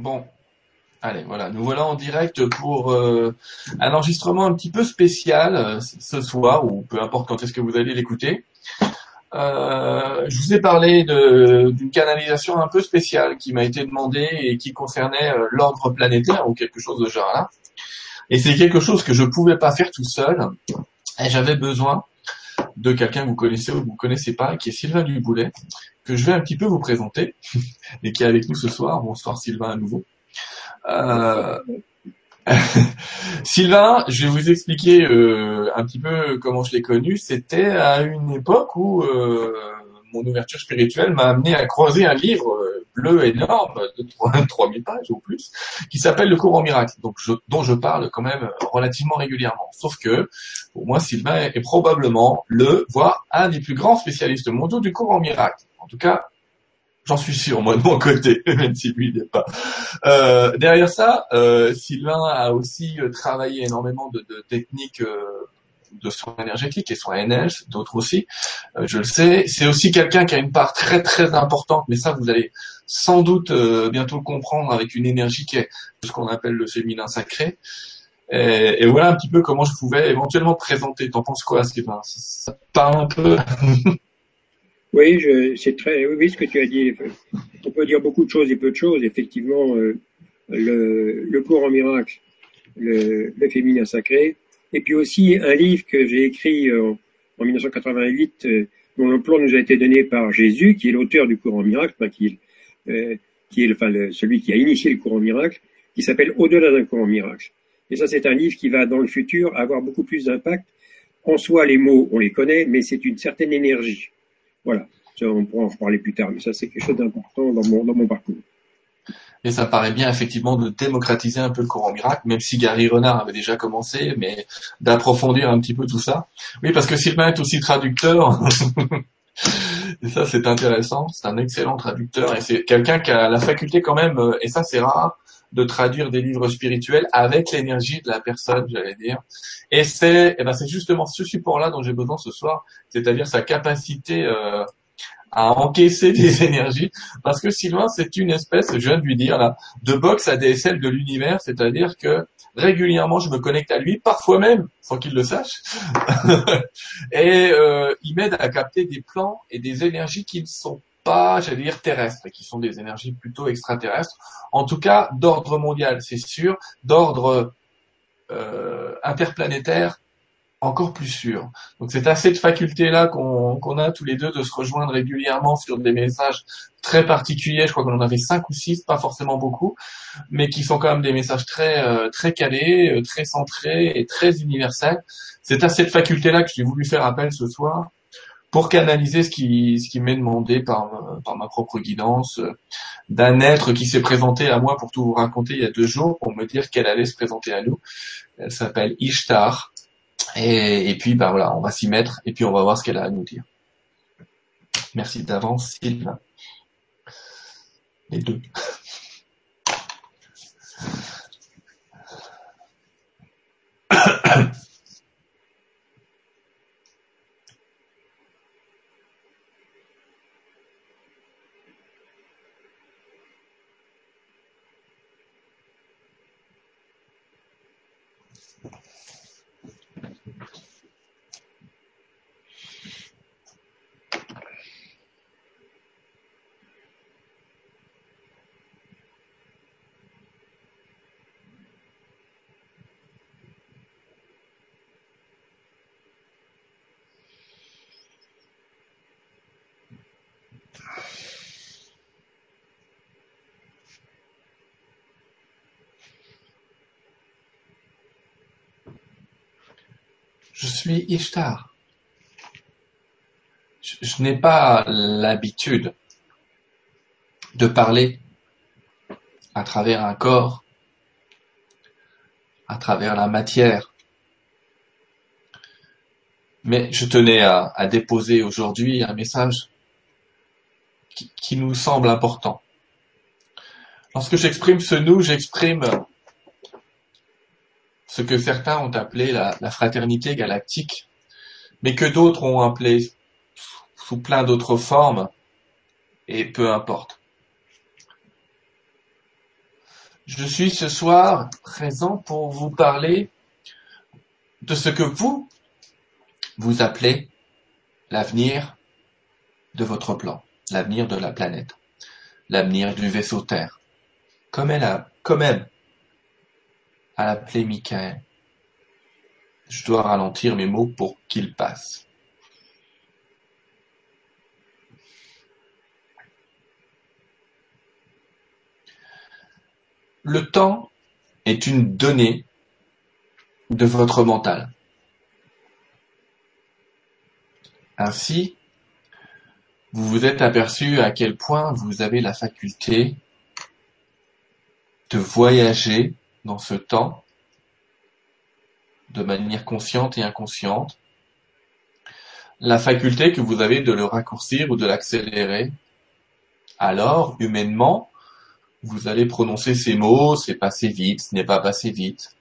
Bon, allez, voilà, nous voilà en direct pour euh, un enregistrement un petit peu spécial euh, ce soir, ou peu importe quand est-ce que vous allez l'écouter. Euh, je vous ai parlé d'une canalisation un peu spéciale qui m'a été demandée et qui concernait l'ordre planétaire ou quelque chose de genre là. Et c'est quelque chose que je pouvais pas faire tout seul. Et j'avais besoin de quelqu'un que vous connaissez ou que vous connaissez pas, qui est Sylvain Duboulet, que je vais un petit peu vous présenter et qui est avec nous ce soir. Bonsoir Sylvain à nouveau. Euh... Sylvain, je vais vous expliquer euh, un petit peu comment je l'ai connu. C'était à une époque où euh, mon ouverture spirituelle m'a amené à croiser un livre euh, bleu énorme de 3000 pages ou plus qui s'appelle Le cours en miracle, donc dont je parle quand même relativement régulièrement. Sauf que pour moi, Sylvain est probablement le, voire un des plus grands spécialistes mondiaux du cours en miracle. En tout cas, J'en suis sûr, moi de mon côté, même si lui n'est pas. Euh, derrière ça, euh, Sylvain a aussi euh, travaillé énormément de, techniques de soins énergétiques et soins NL, d'autres aussi, euh, je le sais. C'est aussi quelqu'un qui a une part très très importante, mais ça vous allez sans doute bientôt le comprendre avec une énergie qui est ce qu'on appelle le féminin sacré. Et, et, voilà un petit peu comment je pouvais éventuellement présenter. T'en penses quoi, Sylvain Ça parle un peu? Oui, c'est très, oui, ce que tu as dit. On peut dire beaucoup de choses et peu de choses. Effectivement, euh, le, le, cours en miracle, le, le, féminin sacré, et puis aussi un livre que j'ai écrit en, en 1988, euh, dont le plan nous a été donné par Jésus, qui est l'auteur du cours en miracle, enfin, qui, euh, qui est enfin, celui qui a initié le cours en miracle, qui s'appelle Au-delà d'un cours en miracle. Et ça, c'est un livre qui va, dans le futur, avoir beaucoup plus d'impact. En soi, les mots, on les connaît, mais c'est une certaine énergie. Voilà, on pourra en reparler plus tard, mais ça c'est quelque chose d'important dans mon, dans mon parcours. Et ça paraît bien effectivement de démocratiser un peu le courant miracle, même si Gary Renard avait déjà commencé, mais d'approfondir un petit peu tout ça. Oui, parce que Sylvain est aussi traducteur. et ça c'est intéressant, c'est un excellent traducteur et c'est quelqu'un qui a la faculté quand même, euh, et ça c'est rare, de traduire des livres spirituels avec l'énergie de la personne, j'allais dire. Et c'est, eh ben c'est justement ce support-là dont j'ai besoin ce soir, c'est-à-dire sa capacité euh, à encaisser des énergies, parce que Sylvain, c'est une espèce, je viens de lui dire là, de box ADSL de l'univers, c'est-à-dire que régulièrement je me connecte à lui, parfois même sans qu'il le sache, et euh, il m'aide à capter des plans et des énergies qui ne sont pas, j'allais dire, terrestres, et qui sont des énergies plutôt extraterrestres, en tout cas d'ordre mondial, c'est sûr, d'ordre euh, interplanétaire, encore plus sûr. Donc c'est à cette faculté-là qu'on a tous les deux de se rejoindre régulièrement sur des messages très particuliers. Je crois qu'on en avait cinq ou six, pas forcément beaucoup, mais qui sont quand même des messages très euh, très calés, euh, très centrés et très universels. C'est à cette faculté-là que j'ai voulu faire appel ce soir pour canaliser ce qui, ce qui m'est demandé par, par ma propre guidance, euh, d'un être qui s'est présenté à moi pour tout vous raconter il y a deux jours, pour me dire qu'elle allait se présenter à nous. Elle s'appelle Ishtar. Et, et, puis, bah voilà, on va s'y mettre et puis on va voir ce qu'elle a à nous dire. Merci d'avance, Sylvain. Les deux. Je suis Ishtar. Je, n'ai pas l'habitude de parler à travers un corps, à travers la matière. Mais je tenais à, déposer aujourd'hui un message qui, nous semble important. Lorsque j'exprime ce nous, j'exprime ce que certains ont appelé la, fraternité galactique, mais que d'autres ont appelé sous plein d'autres formes, et peu importe. je suis ce soir présent pour vous parler de ce que vous, vous appelez l'avenir de votre plan, l'avenir de la planète, l'avenir du vaisseau Terre. Comme elle a, comme elle a appelé Michael. Je dois ralentir mes mots pour qu'il passe. Le temps est une donnée de votre mental. Ainsi, vous vous êtes aperçu à quel point vous avez la faculté de voyager dans ce temps de manière consciente et inconsciente, la faculté que vous avez de le raccourcir ou de l'accélérer. Alors, humainement, vous allez prononcer ces mots, c'est passé vite, ce n'est pas passé vite.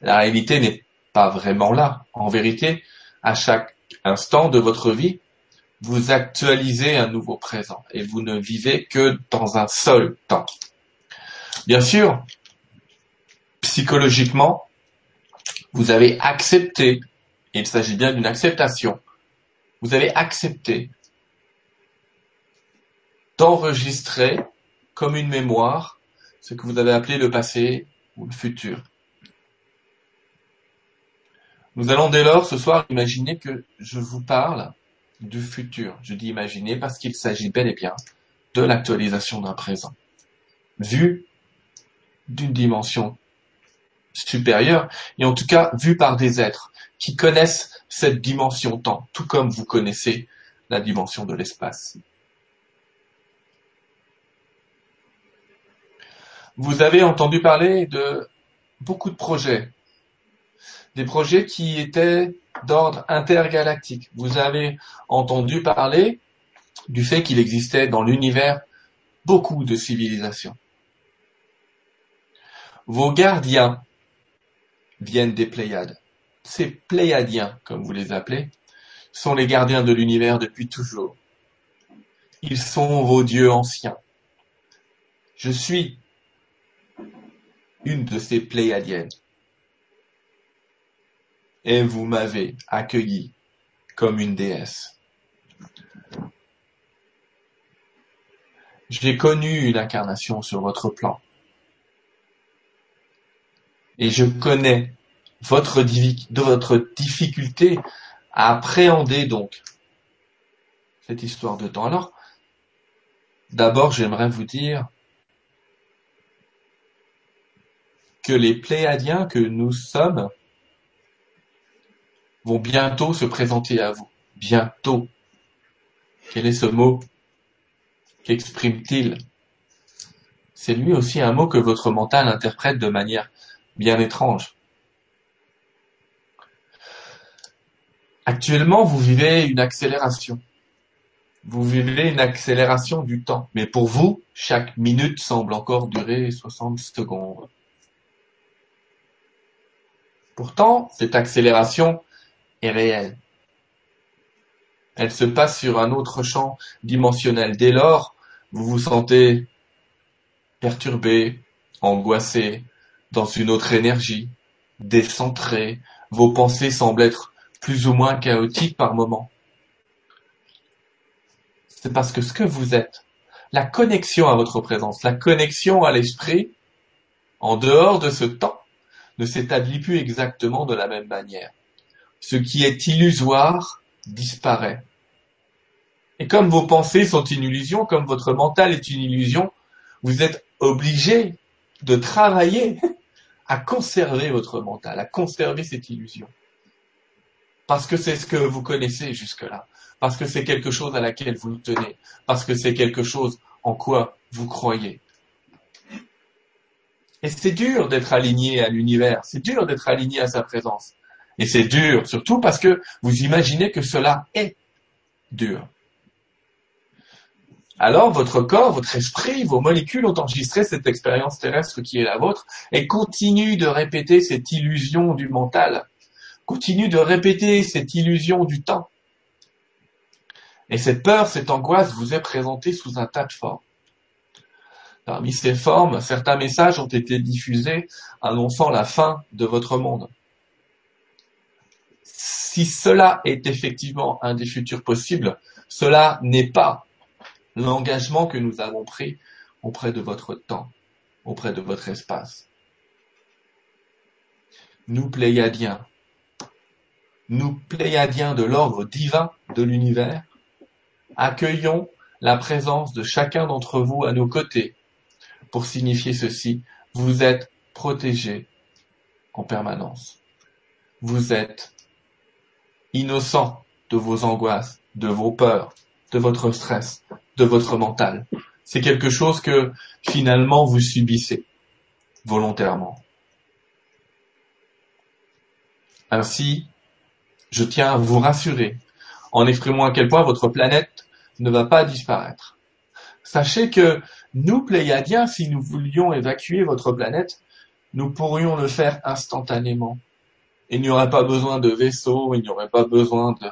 La réalité n'est pas vraiment là. En vérité, à chaque instant de votre vie, vous actualisez un nouveau présent et vous ne vivez que dans un seul temps. Bien sûr, psychologiquement, vous avez accepté, et il s'agit bien d'une acceptation, vous avez accepté d'enregistrer comme une mémoire ce que vous avez appelé le passé ou le futur. Nous allons dès lors ce soir imaginer que je vous parle du futur. Je dis imaginer parce qu'il s'agit bel et bien de l'actualisation d'un présent, vu d'une dimension supérieure, et en tout cas vu par des êtres qui connaissent cette dimension temps, tout comme vous connaissez la dimension de l'espace. Vous avez entendu parler de beaucoup de projets, des projets qui étaient d'ordre intergalactique. Vous avez entendu parler du fait qu'il existait dans l'univers beaucoup de civilisations. Vos gardiens viennent des Pléiades. Ces Pléiadiens, comme vous les appelez, sont les gardiens de l'univers depuis toujours. Ils sont vos dieux anciens. Je suis une de ces Pléiadiennes. Et vous m'avez accueilli comme une déesse. J'ai connu une incarnation sur votre plan. Et je connais votre, de votre difficulté à appréhender donc cette histoire de temps. Alors, d'abord, j'aimerais vous dire que les Pléiadiens que nous sommes vont bientôt se présenter à vous. Bientôt. Quel est ce mot Qu'exprime-t-il? C'est lui aussi un mot que votre mental interprète de manière bien étrange. Actuellement, vous vivez une accélération. Vous vivez une accélération du temps. Mais pour vous, chaque minute semble encore durer 60 secondes. Pourtant, cette accélération est réelle. Elle se passe sur un autre champ dimensionnel. Dès lors, vous vous sentez perturbé, angoissé, dans une autre énergie, décentré, vos pensées semblent être plus ou moins chaotiques par moments. C'est parce que ce que vous êtes, la connexion à votre présence, la connexion à l'esprit, en dehors de ce temps, ne s'établit plus exactement de la même manière. Ce qui est illusoire disparaît. Et comme vos pensées sont une illusion, comme votre mental est une illusion, vous êtes obligé de travailler à conserver votre mental, à conserver cette illusion. Parce que c'est ce que vous connaissez jusque-là. Parce que c'est quelque chose à laquelle vous tenez. Parce que c'est quelque chose en quoi vous croyez. Et c'est dur d'être aligné à l'univers, c'est dur d'être aligné à sa présence. Et c'est dur, surtout parce que vous imaginez que cela est dur. Alors votre corps, votre esprit, vos molécules ont enregistré cette expérience terrestre qui est la vôtre et continuent de répéter cette illusion du mental, continuent de répéter cette illusion du temps. Et cette peur, cette angoisse vous est présentée sous un tas de formes. Parmi ces formes, certains messages ont été diffusés annonçant la fin de votre monde. Si cela est effectivement un des futurs possibles, cela n'est pas l'engagement que nous avons pris auprès de votre temps, auprès de votre espace. Nous, Pléiadiens, nous, Pléiadiens de l'ordre divin de l'univers, accueillons la présence de chacun d'entre vous à nos côtés pour signifier ceci, vous êtes protégés en permanence. Vous êtes innocent de vos angoisses, de vos peurs, de votre stress, de votre mental. C'est quelque chose que finalement vous subissez volontairement. Ainsi, je tiens à vous rassurer en exprimant à quel point votre planète ne va pas disparaître. Sachez que nous, Pléiadiens, si nous voulions évacuer votre planète, nous pourrions le faire instantanément. Il n'y aurait pas besoin de vaisseaux, il n'y aurait pas besoin de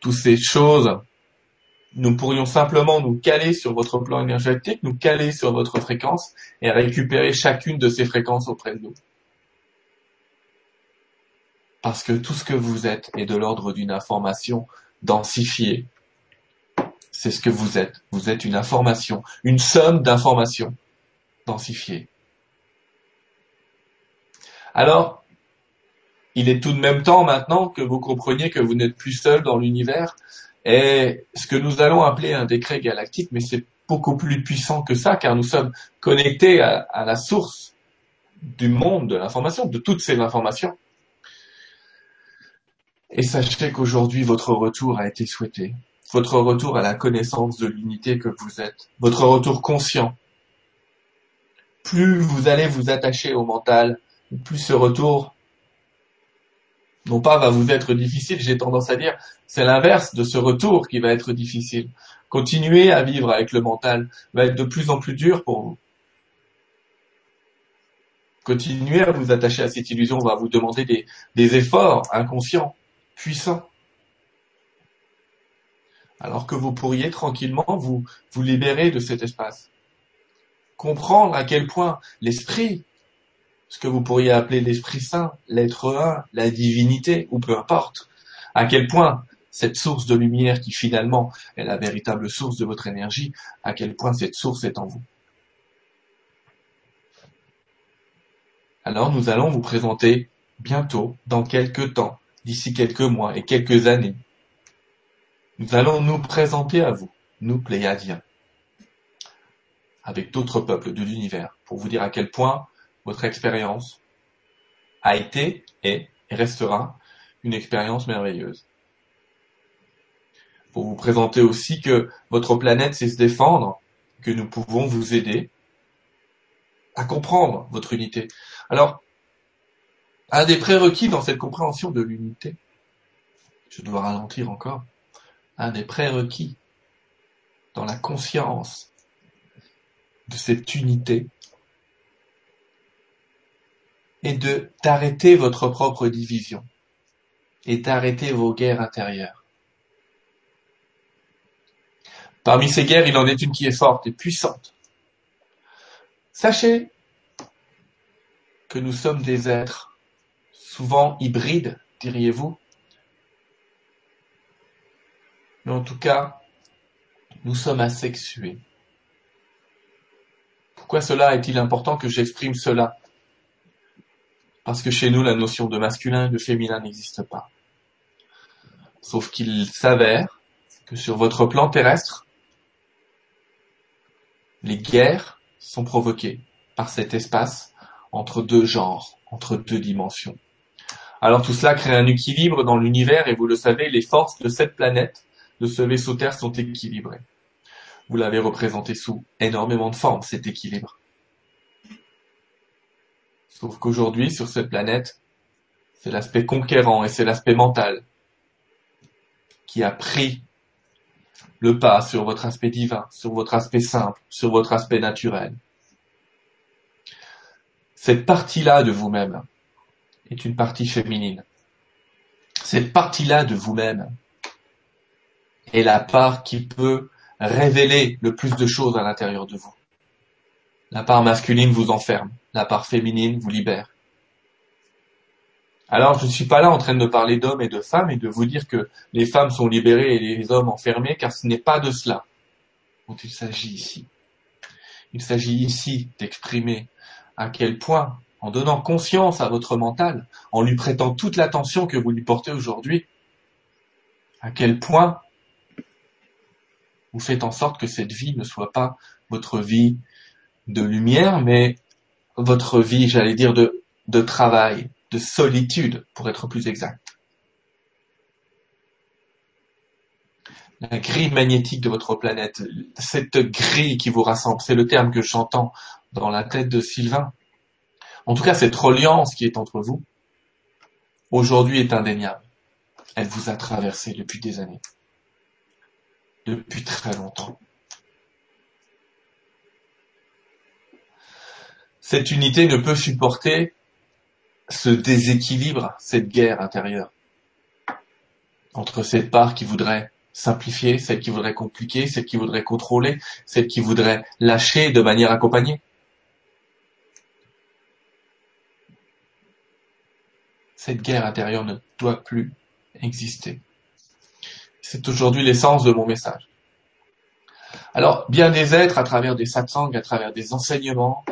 toutes ces choses. Nous pourrions simplement nous caler sur votre plan énergétique, nous caler sur votre fréquence et récupérer chacune de ces fréquences auprès de nous. Parce que tout ce que vous êtes est de l'ordre d'une information densifiée, c'est ce que vous êtes. Vous êtes une information, une somme d'informations densifiées. Alors, il est tout de même temps maintenant que vous compreniez que vous n'êtes plus seul dans l'univers et ce que nous allons appeler un décret galactique, mais c'est beaucoup plus puissant que ça car nous sommes connectés à, à la source du monde de l'information, de toutes ces informations. Et sachez qu'aujourd'hui votre retour a été souhaité votre retour à la connaissance de l'unité que vous êtes, votre retour conscient. Plus vous allez vous attacher au mental, plus ce retour, non pas va vous être difficile, j'ai tendance à dire, c'est l'inverse de ce retour qui va être difficile. Continuer à vivre avec le mental va être de plus en plus dur pour vous. Continuer à vous attacher à cette illusion va vous demander des, efforts inconscients, puissants alors que vous pourriez tranquillement vous, vous libérer de cet espace. Comprendre à quel point l'esprit, ce que vous pourriez appeler l'Esprit Saint, l'être un, la divinité, ou peu importe, à quel point cette source de lumière qui finalement est la véritable source de votre énergie, à quel point cette source est en vous? Alors nous allons vous présenter bientôt, dans quelques temps, d'ici quelques mois et quelques années, nous allons nous présenter à vous, nous Pléiadiens, avec d'autres peuples de l'univers, pour vous dire à quel point votre expérience a été, et restera une expérience merveilleuse. Pour vous présenter aussi que votre planète sait se défendre, que nous pouvons vous aider à comprendre votre unité. Alors, un des prérequis dans cette compréhension de l'unité, je dois ralentir encore, un des prérequis dans la conscience de cette unité est de d'arrêter votre propre division et d'arrêter vos guerres intérieures. Parmi ces guerres, il en est une qui est forte et puissante. Sachez que nous sommes des êtres souvent hybrides, diriez-vous, mais en tout cas, nous sommes asexués. Pourquoi cela est-il important que j'exprime cela? Parce que chez nous, la notion de masculin et de féminin n'existe pas. Sauf qu'il s'avère que sur votre plan terrestre, les guerres sont provoquées par cet espace entre deux genres, entre deux dimensions. Alors tout cela crée un équilibre dans l'univers et vous le savez, les forces de cette planète de ce vaisseau Terre sont équilibrés. Vous l'avez représenté sous énormément de formes, cet équilibre. Sauf qu'aujourd'hui, sur cette planète, c'est l'aspect conquérant et c'est l'aspect mental qui a pris le pas sur votre aspect divin, sur votre aspect simple, sur votre aspect naturel. Cette partie-là de vous-même est une partie féminine. Cette partie-là de vous-même est la part qui peut révéler le plus de choses à l'intérieur de vous. La part masculine vous enferme, la part féminine vous libère. Alors, je ne suis pas là en train de parler d'hommes et de femmes et de vous dire que les femmes sont libérées et les hommes enfermés, car ce n'est pas de cela dont il s'agit ici. Il s'agit ici d'exprimer à quel point, en donnant conscience à votre mental, en lui prêtant toute l'attention que vous lui portez aujourd'hui, à quel point vous faites en sorte que cette vie ne soit pas votre vie de lumière, mais votre vie, j'allais dire, de, travail, de solitude, pour être plus exact. La grille magnétique de votre planète, cette grille qui vous rassemble, c'est le terme que j'entends dans la tête de Sylvain. En tout cas, cette reliance qui est entre vous, aujourd'hui est indéniable. Elle vous a traversé depuis des années. Depuis très longtemps. Cette unité ne peut supporter ce déséquilibre, cette guerre intérieure entre cette part qui voudrait simplifier, celle qui voudrait compliquer, celle qui voudrait contrôler, celle qui voudrait lâcher de manière accompagnée. Cette guerre intérieure ne doit plus exister. C'est aujourd'hui l'essence de mon message. Alors, bien des êtres, à travers des satsangs, à travers des enseignements,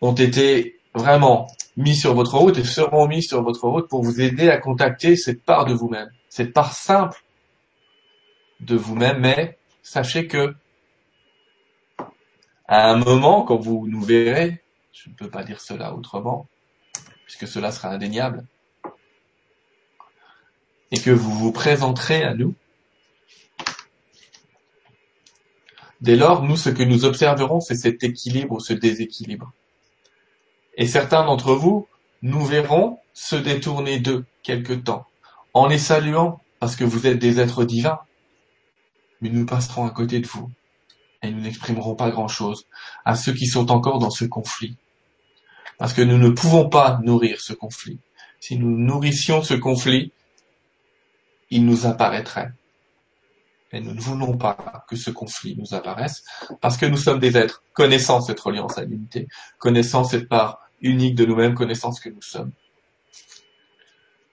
ont été vraiment mis sur votre route et seront mis sur votre route pour vous aider à contacter cette part de vous-même, cette part simple de vous-même, mais sachez que à un moment, quand vous nous verrez, je ne peux pas dire cela autrement, puisque cela sera indéniable, et que vous vous présenterez à nous, dès lors, nous, ce que nous observerons, c'est cet équilibre ou ce déséquilibre. Et certains d'entre vous, nous verrons se détourner d'eux quelque temps, en les saluant parce que vous êtes des êtres divins. Mais nous passerons à côté de vous et nous n'exprimerons pas grand-chose à ceux qui sont encore dans ce conflit. Parce que nous ne pouvons pas nourrir ce conflit. Si nous nourrissions ce conflit, il nous apparaîtrait. Et nous ne voulons pas que ce conflit nous apparaisse, parce que nous sommes des êtres connaissant cette reliance à l'unité, connaissant cette part unique de nous-mêmes, connaissance que nous sommes.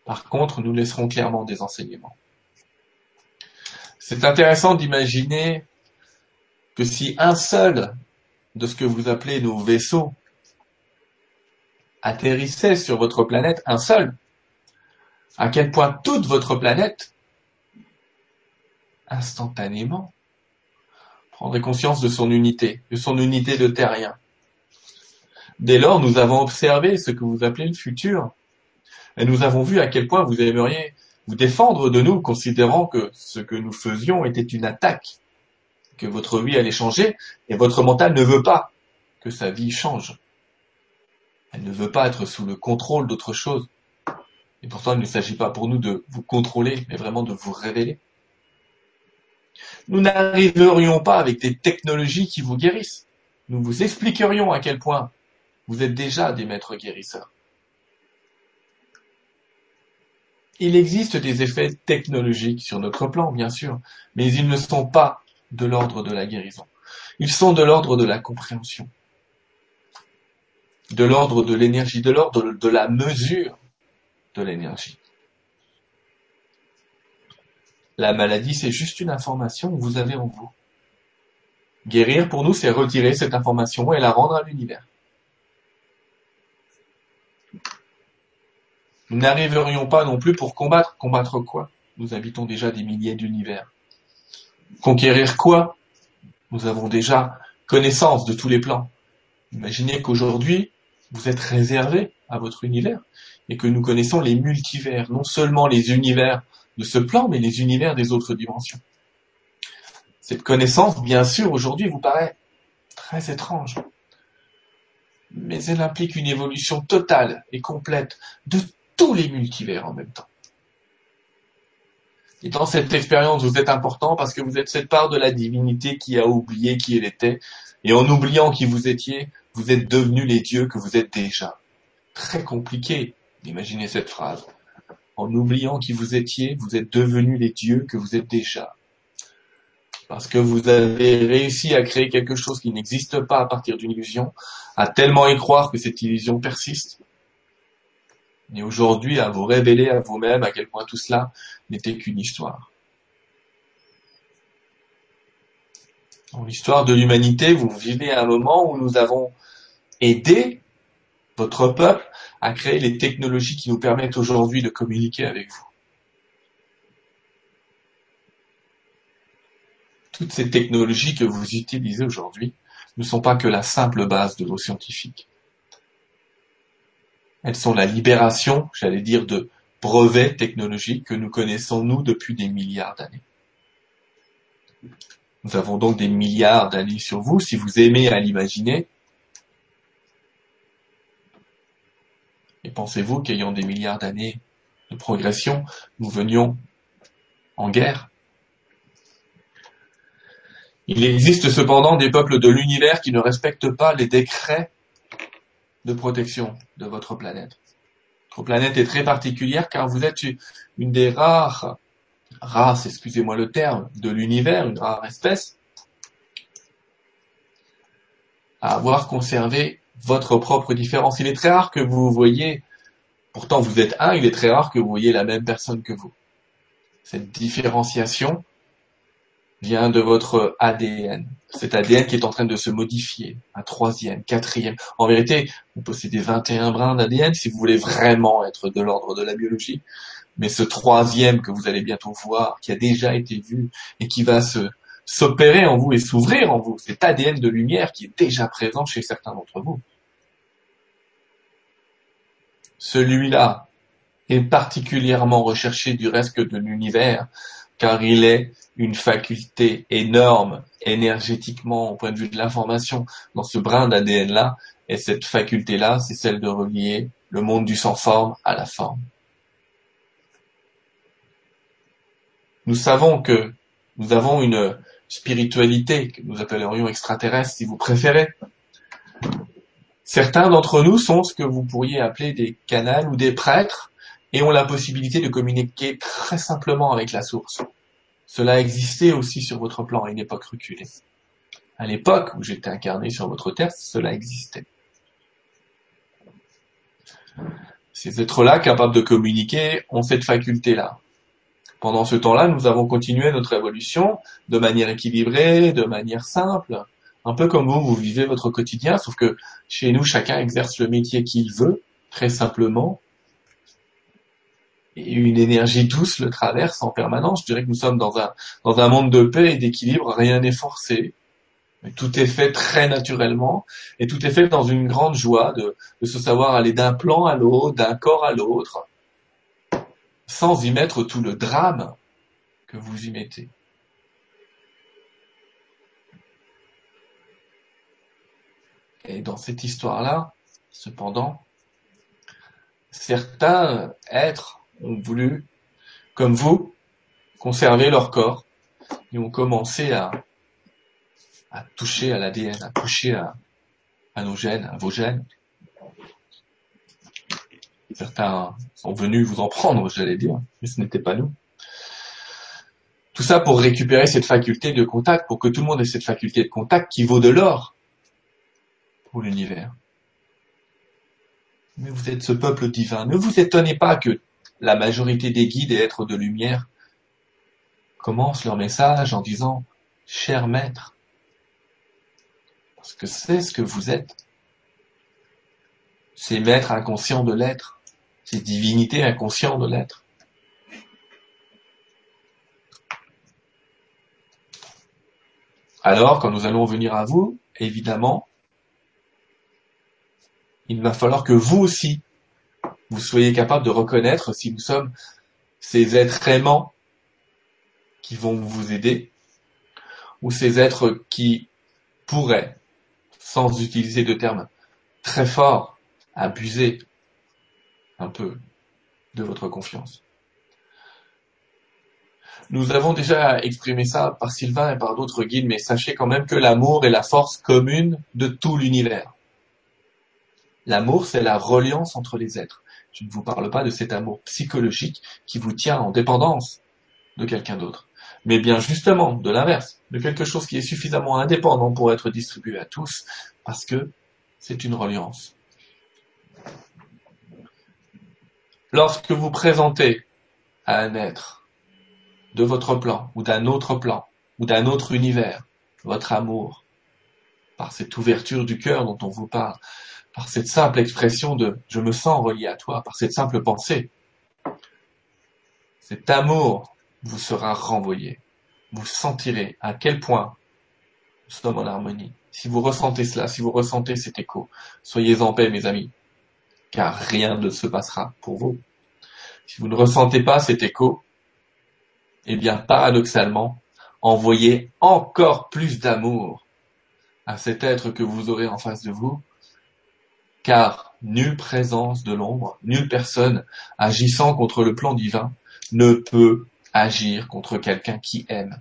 Par contre, nous laisserons clairement des enseignements. C'est intéressant d'imaginer que si un seul de ce que vous appelez nos vaisseaux atterrissait sur votre planète, un seul, à quel point toute votre planète, instantanément, prendrait conscience de son unité, de son unité de terrien, Dès lors, nous avons observé ce que vous appelez le futur. Et nous avons vu à quel point vous aimeriez vous défendre de nous, considérant que ce que nous faisions était une attaque, que votre vie allait changer, et votre mental ne veut pas que sa vie change. Elle ne veut pas être sous le contrôle d'autre chose. Et pourtant, il ne s'agit pas pour nous de vous contrôler, mais vraiment de vous révéler. Nous n'arriverions pas avec des technologies qui vous guérissent. Nous vous expliquerions à quel point vous êtes déjà des maîtres guérisseurs. Il existe des effets technologiques sur notre plan, bien sûr, mais ils ne sont pas de l'ordre de la guérison. Ils sont de l'ordre de la compréhension, de l'ordre de l'énergie, de l'ordre de la mesure de l'énergie. La maladie, c'est juste une information que vous avez en vous. Guérir, pour nous, c'est retirer cette information et la rendre à l'univers. Nous n'arriverions pas non plus pour combattre. Combattre quoi? Nous habitons déjà des milliers d'univers. Conquérir quoi? Nous avons déjà connaissance de tous les plans. Imaginez qu'aujourd'hui, vous êtes réservé à votre univers et que nous connaissons les multivers, non seulement les univers de ce plan, mais les univers des autres dimensions. Cette connaissance, bien sûr, aujourd'hui vous paraît très étrange, mais elle implique une évolution totale et complète de tous les multivers en même temps. Et dans cette expérience, vous êtes important parce que vous êtes cette part de la divinité qui a oublié qui elle était. Et en oubliant qui vous étiez, vous êtes devenus les dieux que vous êtes déjà. Très compliqué d'imaginer cette phrase. En oubliant qui vous étiez, vous êtes devenus les dieux que vous êtes déjà. parce que vous avez réussi à créer quelque chose qui n'existe pas à partir d'une illusion, à tellement y croire que cette illusion persiste, et aujourd'hui à vous révéler à vous-même à quel point tout cela n'était qu'une histoire. Dans l'histoire de l'humanité, vous vivez un moment où nous avons aidé votre peuple à créer les technologies qui nous permettent aujourd'hui de communiquer avec vous. Toutes ces technologies que vous utilisez aujourd'hui ne sont pas que la simple base de vos scientifiques. Elles sont la libération, j'allais dire, de brevets technologiques que nous connaissons, nous, depuis des milliards d'années. Nous avons donc des milliards d'années sur vous, si vous aimez à l'imaginer. Et pensez-vous qu'ayant des milliards d'années de progression, nous venions en guerre? Il existe cependant des peuples de l'univers qui ne respectent pas les décrets de protection de votre planète. Votre planète est très particulière car vous êtes une des rares races, excusez-moi le terme, de l'univers, une rare espèce, à avoir conservé votre propre différence. Il est très rare que vous voyez, pourtant vous êtes un, il est très rare que vous voyez la même personne que vous. Cette différenciation vient de votre ADN. Cet ADN qui est en train de se modifier. Un troisième, quatrième. En vérité, vous possédez 21 brins d'ADN si vous voulez vraiment être de l'ordre de la biologie. Mais ce troisième que vous allez bientôt voir, qui a déjà été vu et qui va se s'opérer en vous et s'ouvrir en vous, cet ADN de lumière qui est déjà présent chez certains d'entre vous. Celui-là est particulièrement recherché du reste de l'univers car il est une faculté énorme énergétiquement au point de vue de l'information dans ce brin d'ADN-là, et cette faculté-là, c'est celle de relier le monde du sans-forme à la forme. Nous savons que nous avons une spiritualité que nous appellerions extraterrestre si vous préférez. Certains d'entre nous sont ce que vous pourriez appeler des canals ou des prêtres et ont la possibilité de communiquer très simplement avec la source. Cela existait aussi sur votre plan à une époque reculée. À l'époque où j'étais incarné sur votre terre, cela existait. Ces êtres-là, capables de communiquer, ont cette faculté-là. Pendant ce temps-là, nous avons continué notre évolution de manière équilibrée, de manière simple, un peu comme vous, vous vivez votre quotidien, sauf que chez nous, chacun exerce le métier qu'il veut, très simplement, une énergie douce le traverse en permanence. Je dirais que nous sommes dans un, dans un monde de paix et d'équilibre, rien n'est forcé. Tout est fait très naturellement et tout est fait dans une grande joie de se savoir aller d'un plan à l'autre, d'un corps à l'autre, sans y mettre tout le drame que vous y mettez. Et dans cette histoire-là, cependant, certains êtres ont voulu, comme vous, conserver leur corps et ont commencé à, toucher à l'ADN, à toucher à nos gènes, à vos gènes. Certains sont venus vous en prendre, j'allais dire, mais ce n'était pas nous. Tout ça pour récupérer cette faculté de contact, pour que tout le monde ait cette faculté de contact qui vaut de l'or pour l'univers. Mais vous êtes ce peuple divin. Ne vous étonnez pas que la majorité des guides et êtres de lumière commencent leur message en disant Cher maître, parce que c'est ce que vous êtes. Ces maîtres inconscients de l'être, ces divinités inconscientes de l'être. Alors, quand nous allons venir à vous, évidemment, il va falloir que vous aussi, vous soyez capable de reconnaître si nous sommes ces êtres aimants qui vont vous aider, ou ces êtres qui pourraient, sans utiliser de termes très forts, abuser un peu de votre confiance. Nous avons déjà exprimé ça par Sylvain et par d'autres guides, mais sachez quand même que l'amour est la force commune de tout l'univers. L'amour, c'est la reliance entre les êtres. Je ne vous parle pas de cet amour psychologique qui vous tient en dépendance de quelqu'un d'autre. mais bien justement de l'inverse, de quelque chose qui est suffisamment indépendant pour être distribué à tous, parce que c'est une reliance. Lorsque vous présentez à un être de votre plan, ou d'un autre plan, ou d'un autre univers, votre amour, par cette ouverture du cœur dont on vous parle, par cette simple expression de je me sens relié à toi, par cette simple pensée, cet amour vous sera renvoyé. Vous sentirez à quel point nous sommes en harmonie. Si vous ressentez cela, si vous ressentez cet écho, soyez en paix, mes amis, car rien ne se passera pour vous. Si vous ne ressentez pas cet écho, eh bien, paradoxalement, envoyez encore plus d'amour à cet être que vous aurez en face de vous, car nulle présence de l'ombre, nulle personne agissant contre le plan divin ne peut agir contre quelqu'un qui aime.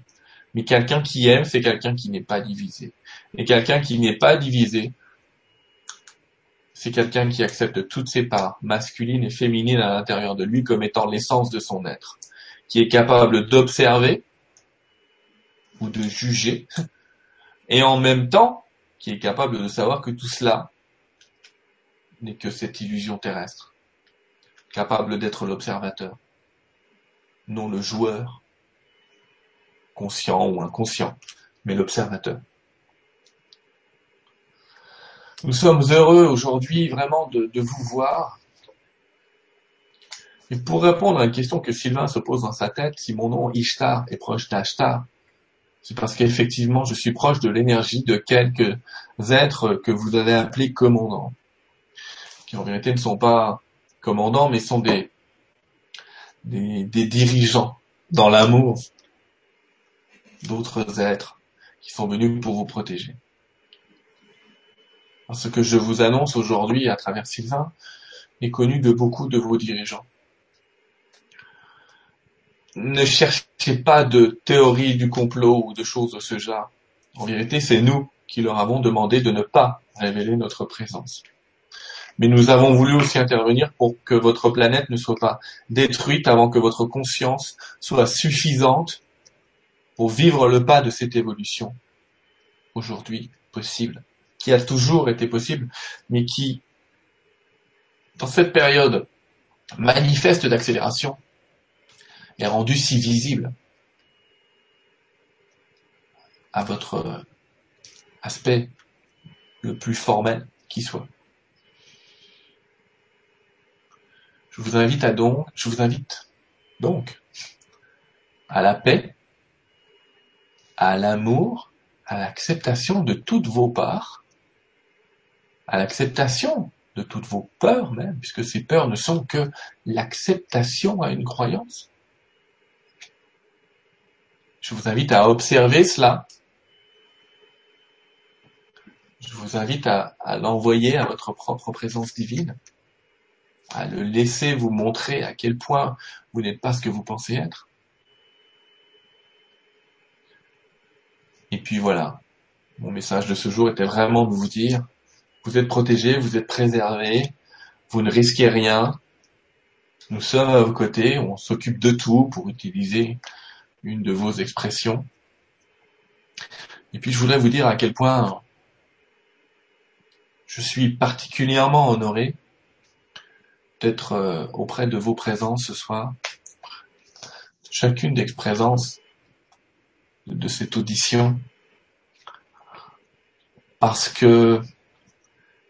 Mais quelqu'un qui aime, c'est quelqu'un qui n'est pas divisé. Et quelqu'un qui n'est pas divisé, c'est quelqu'un qui accepte toutes ses parts, masculines et féminines à l'intérieur de lui comme étant l'essence de son être, qui est capable d'observer ou de juger, et en même temps qui est capable de savoir que tout cela n'est que cette illusion terrestre, capable d'être l'observateur non le joueur, conscient ou inconscient, mais l'observateur. Nous sommes heureux aujourd'hui vraiment de, vous voir. Et pour répondre à une question que Sylvain se pose dans sa tête, si mon nom Ishtar est proche d'Ashtar, c'est parce qu'effectivement je suis proche de l'énergie de quelques êtres que vous avez appelés commandants, qui en vérité ne sont pas commandants, mais sont des, des, dirigeants dans l'amour d'autres êtres qui sont venus pour vous protéger. Ce que je vous annonce aujourd'hui à travers Sylvain est connu de beaucoup de vos dirigeants. Ne cherchez pas de théorie du complot ou de choses de ce genre. En vérité, c'est nous qui leur avons demandé de ne pas révéler notre présence mais nous avons voulu aussi intervenir pour que votre planète ne soit pas détruite avant que votre conscience soit suffisante pour vivre le pas de cette évolution aujourd'hui possible, qui a toujours été possible, mais qui, dans cette période manifeste d'accélération, est rendue si visible à votre aspect le plus formel qui soit. Je vous invite à donc, je vous invite donc à la paix, à l'amour, à l'acceptation de toutes vos parts, à l'acceptation de toutes vos peurs même, puisque ces peurs ne sont que l'acceptation à une croyance. Je vous invite à observer cela. Je vous invite à, l'envoyer à votre propre présence divine à le laisser vous montrer à quel point vous n'êtes pas ce que vous pensez être. Et puis voilà, mon message de ce jour était vraiment de vous dire, vous êtes protégés, vous êtes préservés, vous ne risquez rien, nous sommes à vos côtés, on s'occupe de tout pour utiliser une de vos expressions. Et puis je voudrais vous dire à quel point je suis particulièrement honoré d'être euh, auprès de vos présences ce soir. Chacune des présences de cette audition. Parce que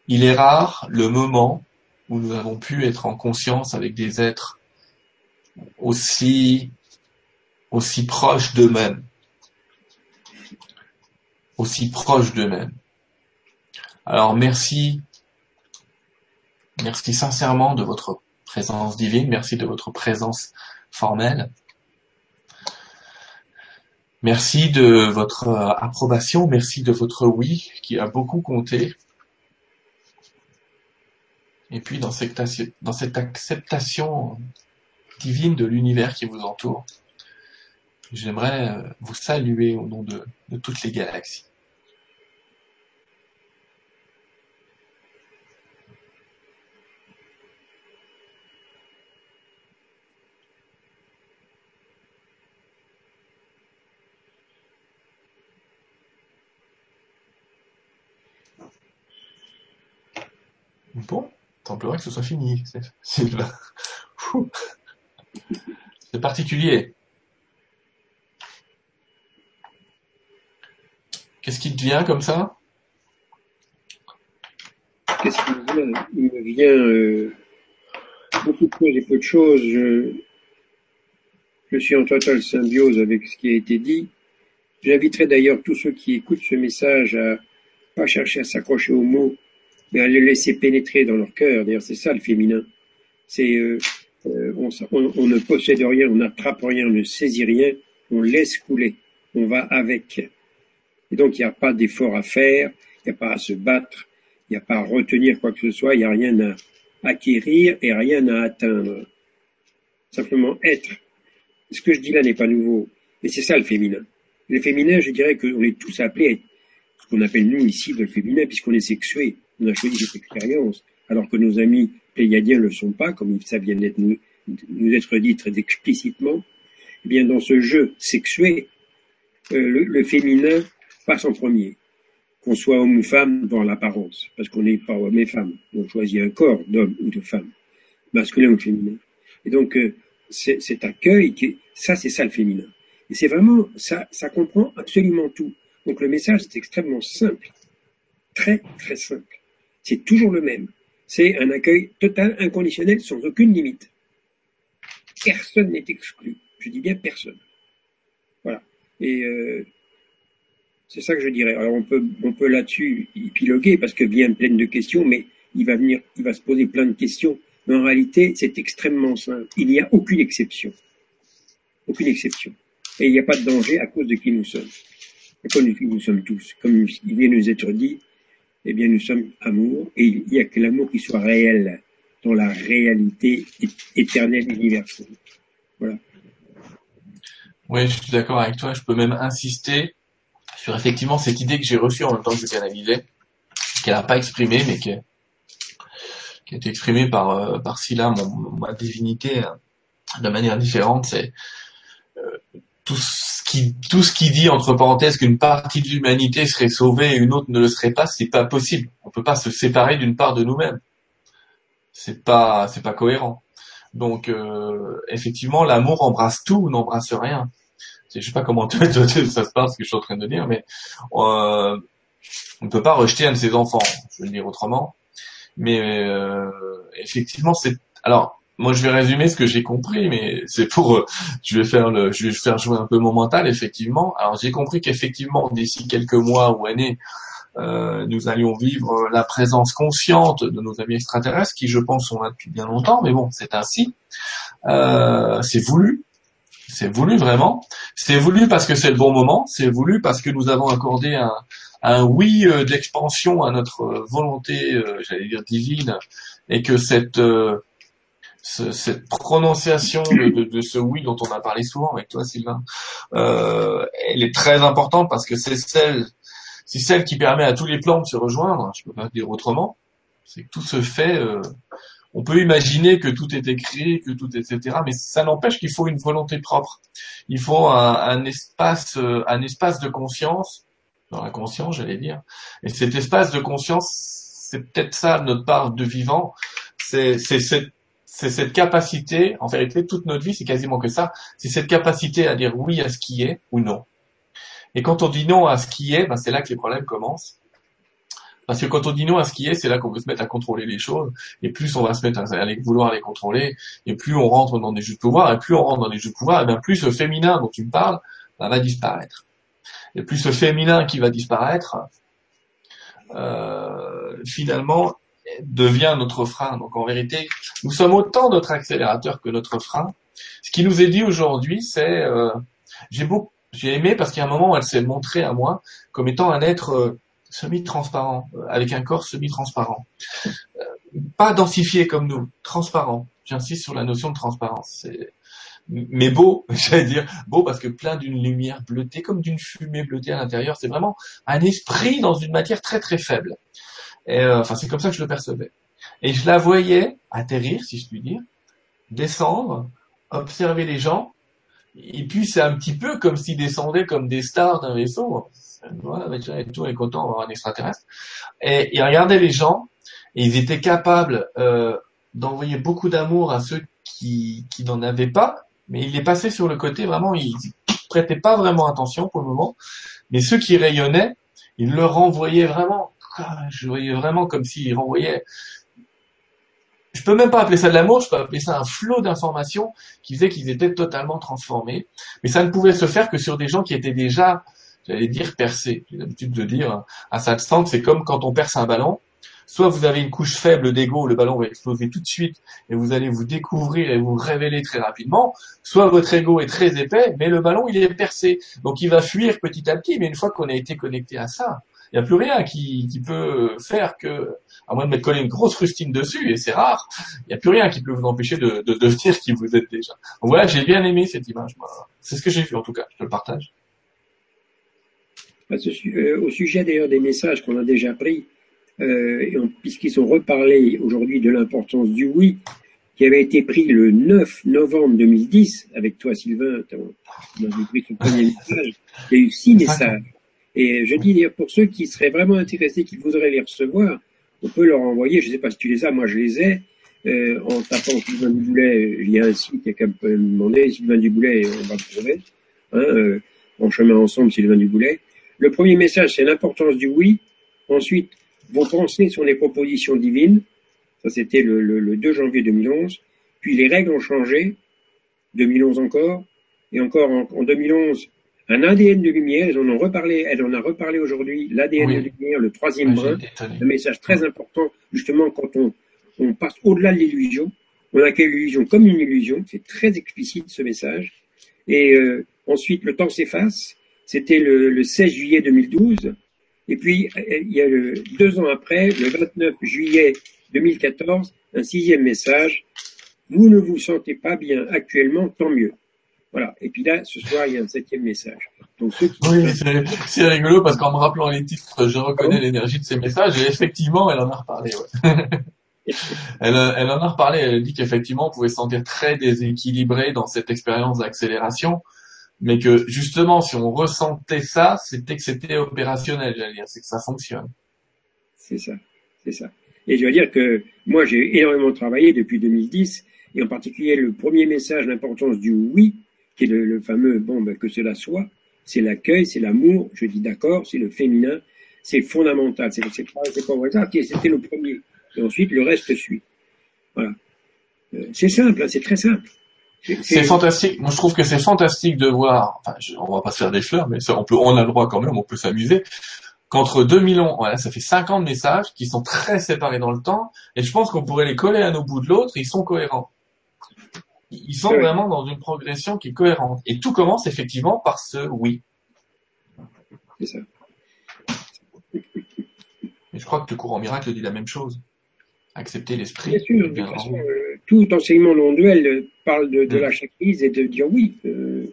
il est rare le moment où nous avons pu être en conscience avec des êtres aussi, aussi proches d'eux-mêmes. Aussi proches d'eux-mêmes. Alors merci Merci sincèrement de votre présence divine, merci de votre présence formelle. Merci de votre euh, approbation, merci de votre oui qui a beaucoup compté. Et puis dans cette, dans cette acceptation divine de l'univers qui vous entoure, J'aimerais euh, vous saluer au nom de, toutes les galaxies. Bon, semblerait que ce soit fini, C'est particulier. Qu'est-ce qui te vient comme ça? Qu'est-ce qui me vient? Il me vient euh, beaucoup de choses et peu de choses. Je, suis en totale symbiose avec ce qui a été dit. J'inviterai d'ailleurs tous ceux qui écoutent ce message à pas chercher à s'accrocher aux mots, mais à les laisser pénétrer dans leur cœur. D'ailleurs, c'est ça le féminin. C'est euh, euh, on, on, ne possède rien, on n'attrape rien, on ne saisit rien, on laisse couler, on va avec. Et donc, il n'y a pas d'effort à faire, il n'y a pas à se battre, il n'y a pas à retenir quoi que ce soit, il n'y a rien à acquérir et rien à atteindre. Simplement être. Ce que je dis là n'est pas nouveau, mais c'est ça le féminin. Le féminin, je dirais qu'on est tous appelés à être ce qu'on appelle nous ici le féminin, puisqu'on est sexué. On a choisi cette expérience, alors que nos amis pléiadiens ne le sont pas, comme ça vient d'être nous, être dit très explicitement. Eh bien, dans ce jeu sexué, euh, le, féminin passe en premier, qu'on soit homme ou femme dans l'apparence, parce qu'on n'est pas homme et femme. On choisit un corps d'homme ou de femme, masculin ou féminin. Et donc, euh, cet accueil, ça, c'est ça le féminin. Et c'est vraiment, ça, ça comprend absolument tout. Donc le message est extrêmement simple, très très simple. C'est toujours le même. C'est un accueil total, inconditionnel, sans aucune limite. Personne n'est exclu. Je dis bien personne. Voilà. Et euh, c'est ça que je dirais. Alors on peut, on peut là-dessus épiloguer parce que vient plein de questions, mais il va venir, il va se poser plein de questions. Mais en réalité, c'est extrêmement simple. Il n'y a aucune exception. Aucune exception. Et il n'y a pas de danger à cause de qui nous sommes comme nous sommes tous, comme il vient nous être dit, eh bien nous sommes amour, et il n'y a que l'amour qui soit réel, dans la réalité éternelle universelle. Voilà. Oui, je suis d'accord avec toi. Je peux même insister sur effectivement cette idée que j'ai reçue en même temps que je canalisais, qu'elle n'a pas exprimée, mais qui, a été exprimée par, euh, par Scylla, mon, ma divinité, hein, de manière différente. C'est euh, tout ce qui tout ce qui dit entre parenthèses qu'une partie de l'humanité serait sauvée et une autre ne le serait pas, c'est pas possible. On peut pas se séparer d'une part de nous-mêmes. C'est pas c'est pas cohérent. Donc euh, effectivement, l'amour embrasse tout ou n'embrasse rien. Je sais pas comment ça se passe ce que je suis en train de dire, mais euh, on ne peut pas rejeter un de ses enfants. Je vais le dire autrement. Mais euh, effectivement, c'est alors moi, je vais résumer ce que j'ai compris, mais c'est pour, euh, je vais faire le, je vais faire jouer un peu mon mental, effectivement. Alors, j'ai compris qu'effectivement, d'ici quelques mois ou années, euh, nous allions vivre la présence consciente de nos amis extraterrestres, qui, je pense, sont là depuis bien longtemps, mais bon, c'est ainsi. Euh, c'est voulu, c'est voulu vraiment. C'est voulu parce que c'est le bon moment. C'est voulu parce que nous avons accordé un, oui euh, d'expansion à notre volonté, euh, j'allais dire divine, et que cette cette prononciation de, ce oui dont on a parlé souvent avec toi, Sylvain, euh, elle est très importante parce que c'est celle, c'est celle qui permet à tous les plans de se rejoindre. Je peux pas dire autrement. C'est que tout se fait. Euh, on peut imaginer que tout est écrit, que tout, etc. Mais ça n'empêche qu'il faut une volonté propre. Il faut un, espace, euh, un espace de conscience dans la conscience, j'allais dire. Et cet espace de conscience, c'est peut-être ça notre part de vivant. C'est cette c'est cette capacité, en vérité, toute notre vie, c'est quasiment que ça, c'est cette capacité à dire oui à ce qui est ou non. Et quand on dit non à ce qui est, ben c'est là que les problèmes commencent. Parce que quand on dit non à ce qui est, c'est là qu'on veut se mettre à contrôler les choses, et plus on va se mettre à vouloir les contrôler, et plus on rentre dans des jeux de pouvoir, et plus on rentre dans des jeux de pouvoir, et bien plus ce féminin dont tu me parles ben, va disparaître. Et plus ce féminin qui va disparaître, euh, finalement, devient notre frein. Donc en vérité, nous sommes autant notre accélérateur que notre frein. Ce qui nous est dit aujourd'hui, c'est euh, j'ai beau, j'ai aimé parce a un moment elle s'est montrée à moi comme étant un être euh, semi-transparent, euh, avec un corps semi-transparent, pas densifié comme nous, transparent. J'insiste sur la notion de transparence. mais beau, j'allais dire beau parce que plein d'une lumière bleutée, comme d'une fumée bleutée à l'intérieur. C'est vraiment un esprit dans une matière très très faible. Et, euh, enfin, c'est comme ça que je le percevais. Et je la voyais atterrir, si je puis dire, descendre, observer les gens, et puis c'est un petit peu comme s'ils descendaient comme des stars d'un vaisseau. Et tout est content d'avoir un extraterrestre. Et il regardait les gens, et ils étaient capables euh, d'envoyer beaucoup d'amour à ceux qui, qui n'en avaient pas, mais ils les passaient sur le côté, vraiment, ils prêtaient pas vraiment attention pour le moment, mais ceux qui rayonnaient, ils leur renvoyaient vraiment, je voyais vraiment comme s'ils renvoyaient je peux même pas appeler ça de l'amour, je peux appeler ça un flot d'informations qui faisait qu'ils étaient totalement transformés. Mais ça ne pouvait se faire que sur des gens qui étaient déjà, j'allais dire, percés. J'ai l'habitude de dire, à ça stand, c'est comme quand on perce un ballon. Soit vous avez une couche faible d'ego, le ballon va exploser tout de suite et vous allez vous découvrir et vous révéler très rapidement. Soit votre ego est très épais, mais le ballon il est percé. Donc il va fuir petit à petit, mais une fois qu'on a été connecté à ça, il n'y a plus rien qui, qui peut faire que à moins de mettre coller une grosse rustine dessus, et c'est rare, il n'y a plus rien qui peut vous empêcher de, de devenir qui vous êtes déjà. Donc voilà, j'ai bien aimé cette image. C'est ce que j'ai vu en tout cas, je te le partage. Euh, au sujet d'ailleurs des messages qu'on a déjà pris, euh, puisqu'ils sont reparlés aujourd'hui de l'importance du oui, qui avait été pris le 9 novembre 2010, avec toi Sylvain, on avait pris ton premier message, il y a eu six messages. Et je dis pour ceux qui seraient vraiment intéressés, qui voudraient les recevoir, on peut leur envoyer, je ne sais pas si tu les as, moi je les ai, euh, en tapant Sylvain Duboulet, il y a un site, a qu'à me demander, Sylvain Duboulet, on va le trouver, hein, en chemin ensemble, Sylvain Duboulet. Le premier message, c'est l'importance du oui. Ensuite, vos pensées sur les propositions divines. Ça, c'était le, le, 2 janvier 2011. Puis les règles ont changé, 2011 encore. Et encore en, en 2011, un ADN de lumière, elles en ont reparlé, elle en a reparlé aujourd'hui, l'ADN de lumière, le troisième brin, un message très important, justement, quand on, on passe au-delà de l'illusion, on accueille l'illusion comme une illusion, c'est très explicite ce message. Et euh, ensuite, le temps s'efface, c'était le, le, 16 juillet 2012, et puis il y a le, deux ans après, le 29 juillet 2014, un sixième message, vous ne vous sentez pas bien actuellement, tant mieux. Voilà. Et puis là, ce soir, il y a un septième message. Donc, ceux qui... Oui, c'est rigolo parce qu'en me rappelant les titres, je reconnais l'énergie de ces messages et effectivement, elle en a reparlé. Ouais. elle, elle, en a reparlé. Elle dit qu'effectivement, on pouvait se sentir très déséquilibré dans cette expérience d'accélération, mais que justement, si on ressentait ça, c'était que c'était opérationnel. J'allais dire, c'est que ça fonctionne. C'est ça, c'est ça. Et je veux dire que moi, j'ai énormément travaillé depuis 2010, et en particulier le premier message, l'importance du oui, qui est le, fameux, bon, ben, que cela soit, c'est l'accueil, c'est l'amour, je dis d'accord, c'est le féminin, c'est fondamental, c'est pas, vrai, c'était le premier. Et ensuite, le reste suit. Voilà. Euh, c'est simple, hein, c'est très simple. C'est fantastique. Moi, je trouve que c'est fantastique de voir. Enfin, on va pas se faire des fleurs, mais ça, on peut, on a le droit quand même, on peut s'amuser. Qu'entre 2011, voilà, ça fait 50 messages qui sont très séparés dans le temps, et je pense qu'on pourrait les coller à nos bouts de l'autre. Ils sont cohérents ils sont vraiment dans une progression qui est cohérente. Et tout commence effectivement par ce oui. C'est ça. Et je crois que le courant miracle dit la même chose. Accepter l'esprit. Bien sûr, tout enseignement non duel parle de, de mm. lâcher prise et de dire oui. Euh,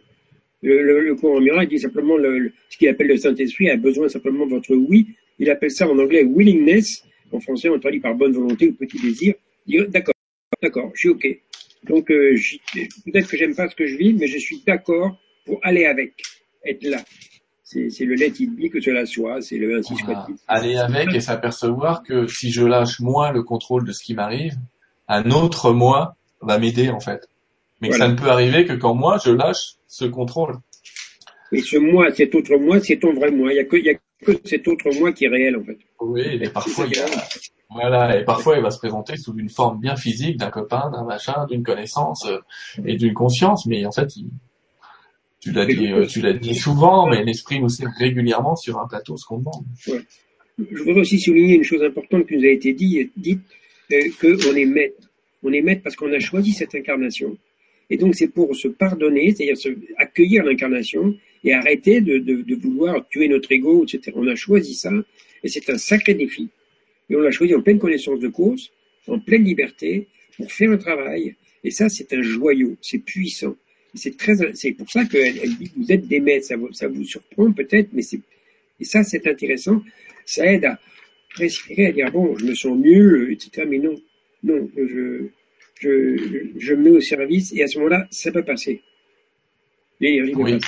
le, courant miracle dit simplement le, ce qu'il appelle le Saint-Esprit a besoin simplement de votre oui. Il appelle ça en anglais willingness. En français, on traduit par bonne volonté ou petit désir. Dire d'accord, d'accord, je suis OK. Donc, euh, peut-être que j'aime pas ce que je vis, mais je suis d'accord pour aller avec, être là. C'est le let it be que cela soit, c'est le ainsi soit Aller avec et s'apercevoir que si je lâche moi le contrôle de ce qui m'arrive, un autre moi va m'aider en fait. Mais que ça ne peut arriver que quand moi je lâche ce contrôle. Et ce moi, cet autre moi, c'est ton vrai moi. Il y a que, il y a que cet autre moi qui est réel en fait. Oui, mais parfois il voilà, et parfois il va se présenter sous une forme bien physique d'un copain, d'un machin, d'une connaissance euh, et d'une conscience, mais en fait, tu l'as dit, euh, tu l'as dit souvent, mais l'esprit nous sert régulièrement sur un plateau ce qu'on demande. Ouais. Je voudrais aussi souligner une chose importante qui nous a été dit, dite, qu'on est maître. On est maître parce qu'on a choisi cette incarnation. Et donc c'est pour se pardonner, c'est-à-dire accueillir l'incarnation et arrêter de, vouloir tuer notre ego, etc. On a choisi ça, et c'est un sacré défi. Et on l'a choisi en pleine connaissance de cause, en pleine liberté, pour faire un travail. Et ça, c'est un joyau, c'est puissant. C'est très, c'est pour ça qu'elle elle dit vous êtes des maîtres. Ça vous, ça vous surprend peut-être, mais c'est, et ça, c'est intéressant. Ça aide à respirer, à dire bon, je me sens mieux, etc. Mais non, non, je, je, je me mets au service et à ce moment-là, ça peut passer. L'énergie oui.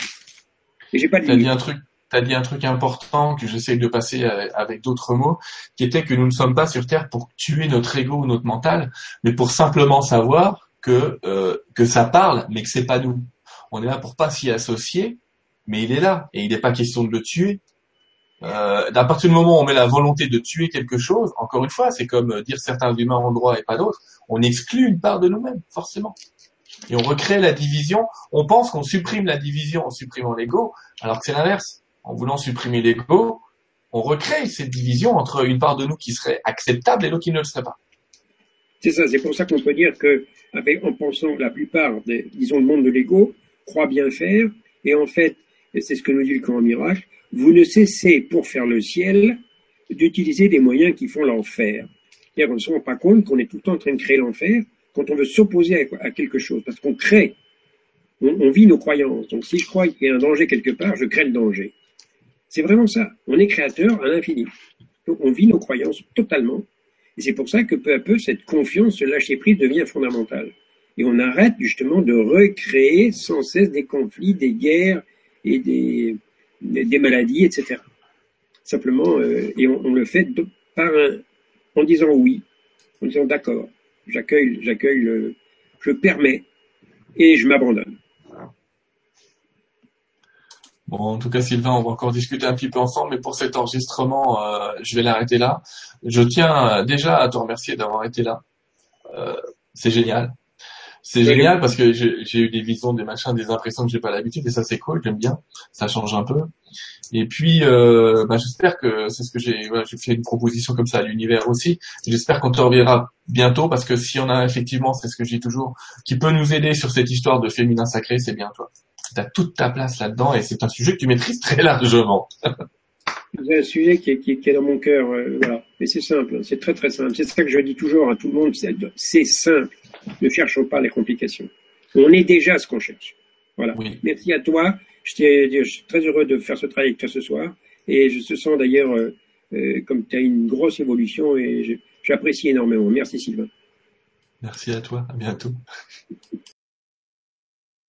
Et j'ai pas de dit un truc tu as dit un truc important que j'essaie de passer avec d'autres mots, qui était que nous ne sommes pas sur Terre pour tuer notre ego ou notre mental, mais pour simplement savoir que euh, que ça parle, mais que c'est pas nous. On est là pour pas s'y associer, mais il est là et il n'est pas question de le tuer. Euh, à partir du moment où on met la volonté de tuer quelque chose, encore une fois, c'est comme dire certains humains ont droit et pas d'autres, on exclut une part de nous-mêmes, forcément. Et on recrée la division. On pense qu'on supprime la division en supprimant l'ego, alors que c'est l'inverse. En voulant supprimer l'ego, on recrée cette division entre une part de nous qui serait acceptable et l'autre qui ne le serait pas. C'est ça, c'est pour ça qu'on peut dire que, avec, en pensant la plupart des, disons, le monde de l'ego, croit bien faire, et en fait, c'est ce que nous dit le courant miracle, vous ne cessez, pour faire le ciel, d'utiliser des moyens qui font l'enfer. Qu'on ne se rend pas compte qu'on est tout le temps en train de créer l'enfer quand on veut s'opposer à, quelque chose, parce qu'on crée, on, vit nos croyances. Donc si je crois qu'il y a un danger quelque part, je crée le danger. C'est vraiment ça. On est créateur à l'infini. Donc on vit nos croyances totalement. Et c'est pour ça que peu à peu, cette confiance, ce lâcher prise devient fondamental. Et on arrête justement de recréer sans cesse des conflits, des guerres et des, des, maladies, etc. Simplement, euh, et on, le fait par un, en disant oui, en disant d'accord, j'accueille, j'accueille le, je permets et je m'abandonne. Bon, en tout cas, Sylvain, on va encore discuter un petit peu ensemble, mais pour cet enregistrement, euh, je vais l'arrêter là. Je tiens euh, déjà à te remercier d'avoir été là. C'est génial. C'est génial parce que j'ai eu des visions, des machins, des impressions que j'ai pas l'habitude et ça c'est cool, j'aime bien. Ça change un peu. Et puis, euh, bah, j'espère que c'est ce que j'ai. Voilà, j'ai fait une proposition comme ça à l'univers aussi. J'espère qu'on te reverra bientôt parce que si on a effectivement, c'est ce que je dis toujours, qui peut nous aider sur cette histoire de féminin sacré, c'est bien toi. Tu as toute ta place là-dedans et c'est un sujet que tu maîtrises très largement. c'est un sujet qui est, qui, est, dans mon cœur, euh, voilà. Mais c'est simple, c'est très très simple. C'est ça que je dis toujours à tout le monde, c'est simple. Ne cherchons pas les complications. On est déjà ce qu'on cherche. Voilà. Merci à toi. Je, suis très heureux de faire ce travail avec toi ce soir. Et je te sens d'ailleurs euh, euh, comme tu as une grosse évolution et j'apprécie énormément. Merci Sylvain. Merci à toi. À bientôt.